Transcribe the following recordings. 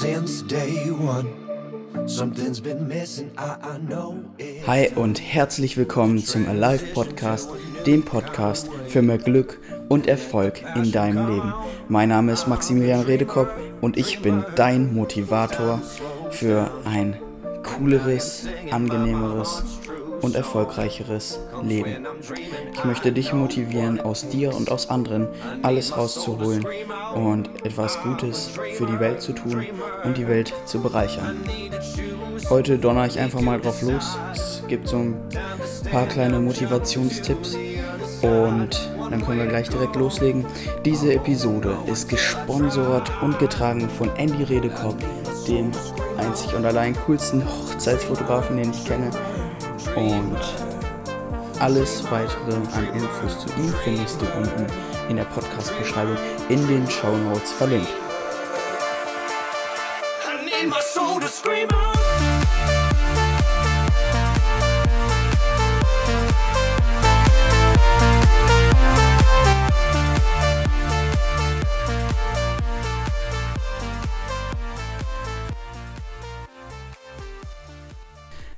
since day one. Something's been missing, I, I know it. Hi und herzlich willkommen zum Alive Podcast, dem Podcast für mehr Glück und Erfolg in deinem Leben. Mein Name ist Maximilian Redekopp und ich bin dein Motivator für ein cooleres, angenehmeres und erfolgreicheres Leben. Ich möchte dich motivieren, aus dir und aus anderen alles rauszuholen und etwas Gutes für die Welt zu tun und die Welt zu bereichern. Heute donner ich einfach mal drauf los. Es gibt so ein paar kleine Motivationstipps und dann können wir gleich direkt loslegen. Diese Episode ist gesponsert und getragen von Andy Redekopp, dem einzig und allein coolsten Hochzeitsfotografen, den ich kenne. Und alles weitere an Infos zu ihm findest du unten in der Podcast-Beschreibung in den Show Notes verlinkt. I need my soul to scream out.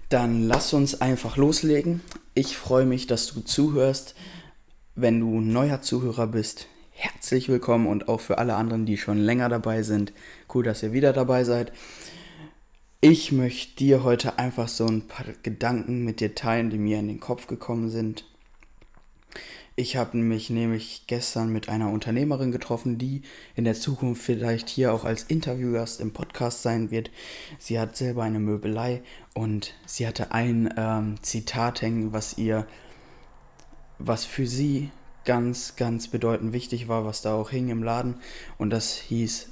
Dann lass uns einfach loslegen. Ich freue mich, dass du zuhörst. Wenn du neuer Zuhörer bist, herzlich willkommen und auch für alle anderen, die schon länger dabei sind. Cool, dass ihr wieder dabei seid. Ich möchte dir heute einfach so ein paar Gedanken mit dir teilen, die mir in den Kopf gekommen sind. Ich habe mich nämlich gestern mit einer Unternehmerin getroffen, die in der Zukunft vielleicht hier auch als Interviewgast im Podcast sein wird. Sie hat selber eine Möbelei und sie hatte ein ähm, Zitat hängen, was ihr, was für sie ganz, ganz bedeutend wichtig war, was da auch hing im Laden. Und das hieß,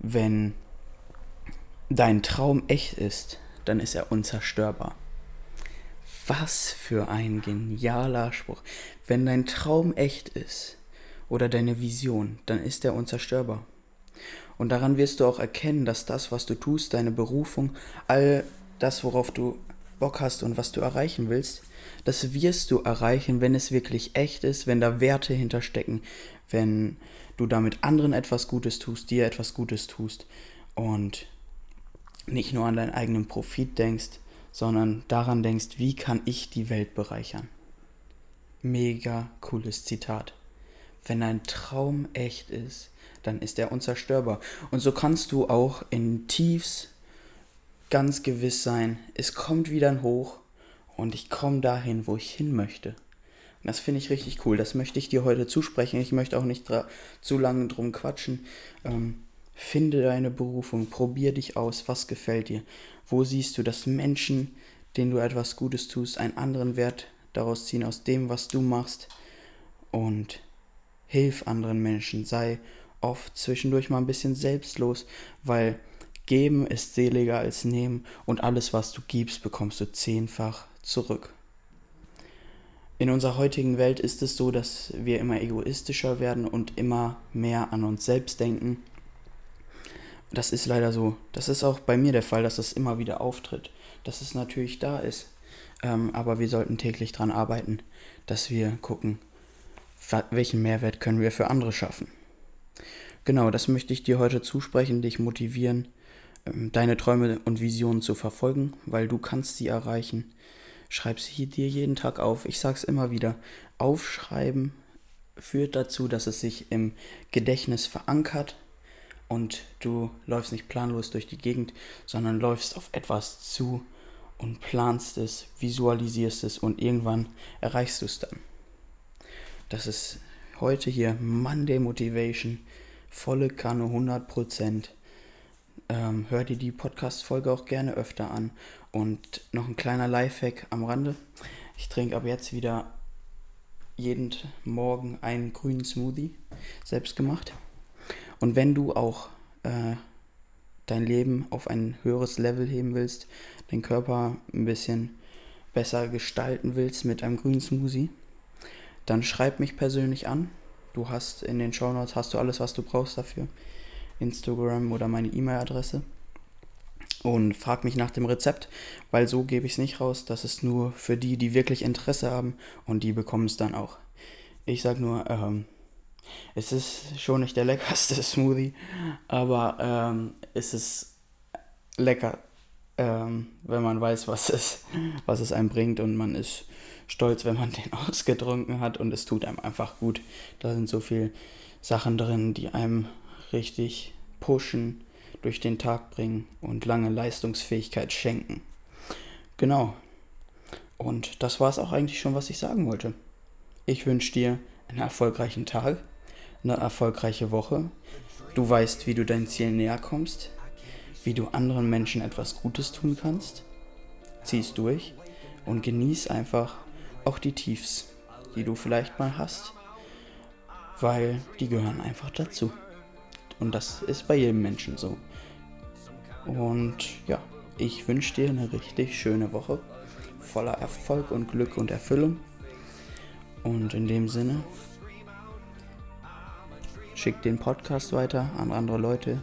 wenn dein Traum echt ist, dann ist er unzerstörbar. Was für ein genialer Spruch. Wenn dein Traum echt ist oder deine Vision, dann ist er unzerstörbar. Und daran wirst du auch erkennen, dass das, was du tust, deine Berufung, all das, worauf du Bock hast und was du erreichen willst, das wirst du erreichen, wenn es wirklich echt ist, wenn da Werte hinterstecken, wenn du damit anderen etwas Gutes tust, dir etwas Gutes tust und nicht nur an deinen eigenen Profit denkst, sondern daran denkst, wie kann ich die Welt bereichern. Mega cooles Zitat. Wenn ein Traum echt ist, dann ist er unzerstörbar. Und so kannst du auch in Tiefs ganz gewiss sein, es kommt wieder ein Hoch und ich komme dahin, wo ich hin möchte. Und das finde ich richtig cool. Das möchte ich dir heute zusprechen. Ich möchte auch nicht zu lange drum quatschen. Ähm, finde deine Berufung, probier dich aus, was gefällt dir. Wo siehst du, dass Menschen, denen du etwas Gutes tust, einen anderen Wert daraus ziehen aus dem, was du machst? Und hilf anderen Menschen, sei oft zwischendurch mal ein bisschen selbstlos, weil geben ist seliger als nehmen und alles, was du gibst, bekommst du zehnfach zurück. In unserer heutigen Welt ist es so, dass wir immer egoistischer werden und immer mehr an uns selbst denken das ist leider so. Das ist auch bei mir der Fall, dass das immer wieder auftritt. Dass es natürlich da ist. Ähm, aber wir sollten täglich daran arbeiten, dass wir gucken, welchen Mehrwert können wir für andere schaffen. Genau, das möchte ich dir heute zusprechen, dich motivieren, ähm, deine Träume und Visionen zu verfolgen, weil du kannst sie erreichen. Schreib sie dir jeden Tag auf. Ich sage es immer wieder. Aufschreiben führt dazu, dass es sich im Gedächtnis verankert und du läufst nicht planlos durch die Gegend, sondern läufst auf etwas zu und planst es, visualisierst es und irgendwann erreichst du es dann. Das ist heute hier Monday Motivation, volle Kanne 100%. Ähm, hör dir die Podcast-Folge auch gerne öfter an. Und noch ein kleiner Lifehack am Rande. Ich trinke ab jetzt wieder jeden Morgen einen grünen Smoothie, selbst gemacht. Und wenn du auch äh, dein Leben auf ein höheres Level heben willst, deinen Körper ein bisschen besser gestalten willst mit einem grünen Smoothie, dann schreib mich persönlich an. Du hast in den Show Notes hast du alles, was du brauchst dafür. Instagram oder meine E-Mail-Adresse. Und frag mich nach dem Rezept, weil so gebe ich es nicht raus. Das ist nur für die, die wirklich Interesse haben und die bekommen es dann auch. Ich sag nur, ähm, Es ist schon nicht der leckerste Smoothie, aber ähm, es ist lecker, ähm, wenn man weiß, was es, was es einem bringt und man ist stolz, wenn man den ausgetrunken hat und es tut einem einfach gut. Da sind so viele Sachen drin, die einem richtig pushen, durch den Tag bringen und lange Leistungsfähigkeit schenken. Genau. Und das war es auch eigentlich schon, was ich sagen wollte. Ich wünsche dir einen erfolgreichen Tag, eine erfolgreiche Woche. Du weißt, wie du dein Ziel näher kommst, wie du anderen Menschen etwas Gutes tun kannst. Zieh durch und genieß einfach auch die Tiefs, die du vielleicht mal hast, weil die gehören einfach dazu. Und das ist bei jedem Menschen so. Und ja, ich wünsche dir eine richtig schöne Woche voller Erfolg und Glück und Erfüllung. Und in dem Sinne, schick den Podcast weiter an andere Leute.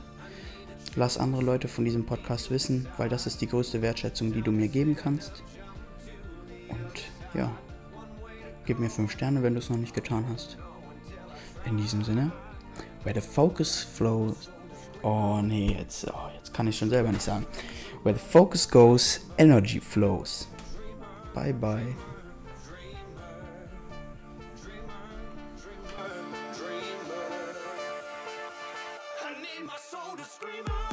Lass andere Leute von diesem Podcast wissen, weil das ist die größte Wertschätzung, die du mir geben kannst. Und ja, gib mir 5 Sterne, wenn du es noch nicht getan hast. In diesem Sinne, where the focus flows. Oh nee, jetzt, oh, jetzt kann ich schon selber nicht sagen. Where the focus goes, energy flows. Bye bye. Soul to scream out.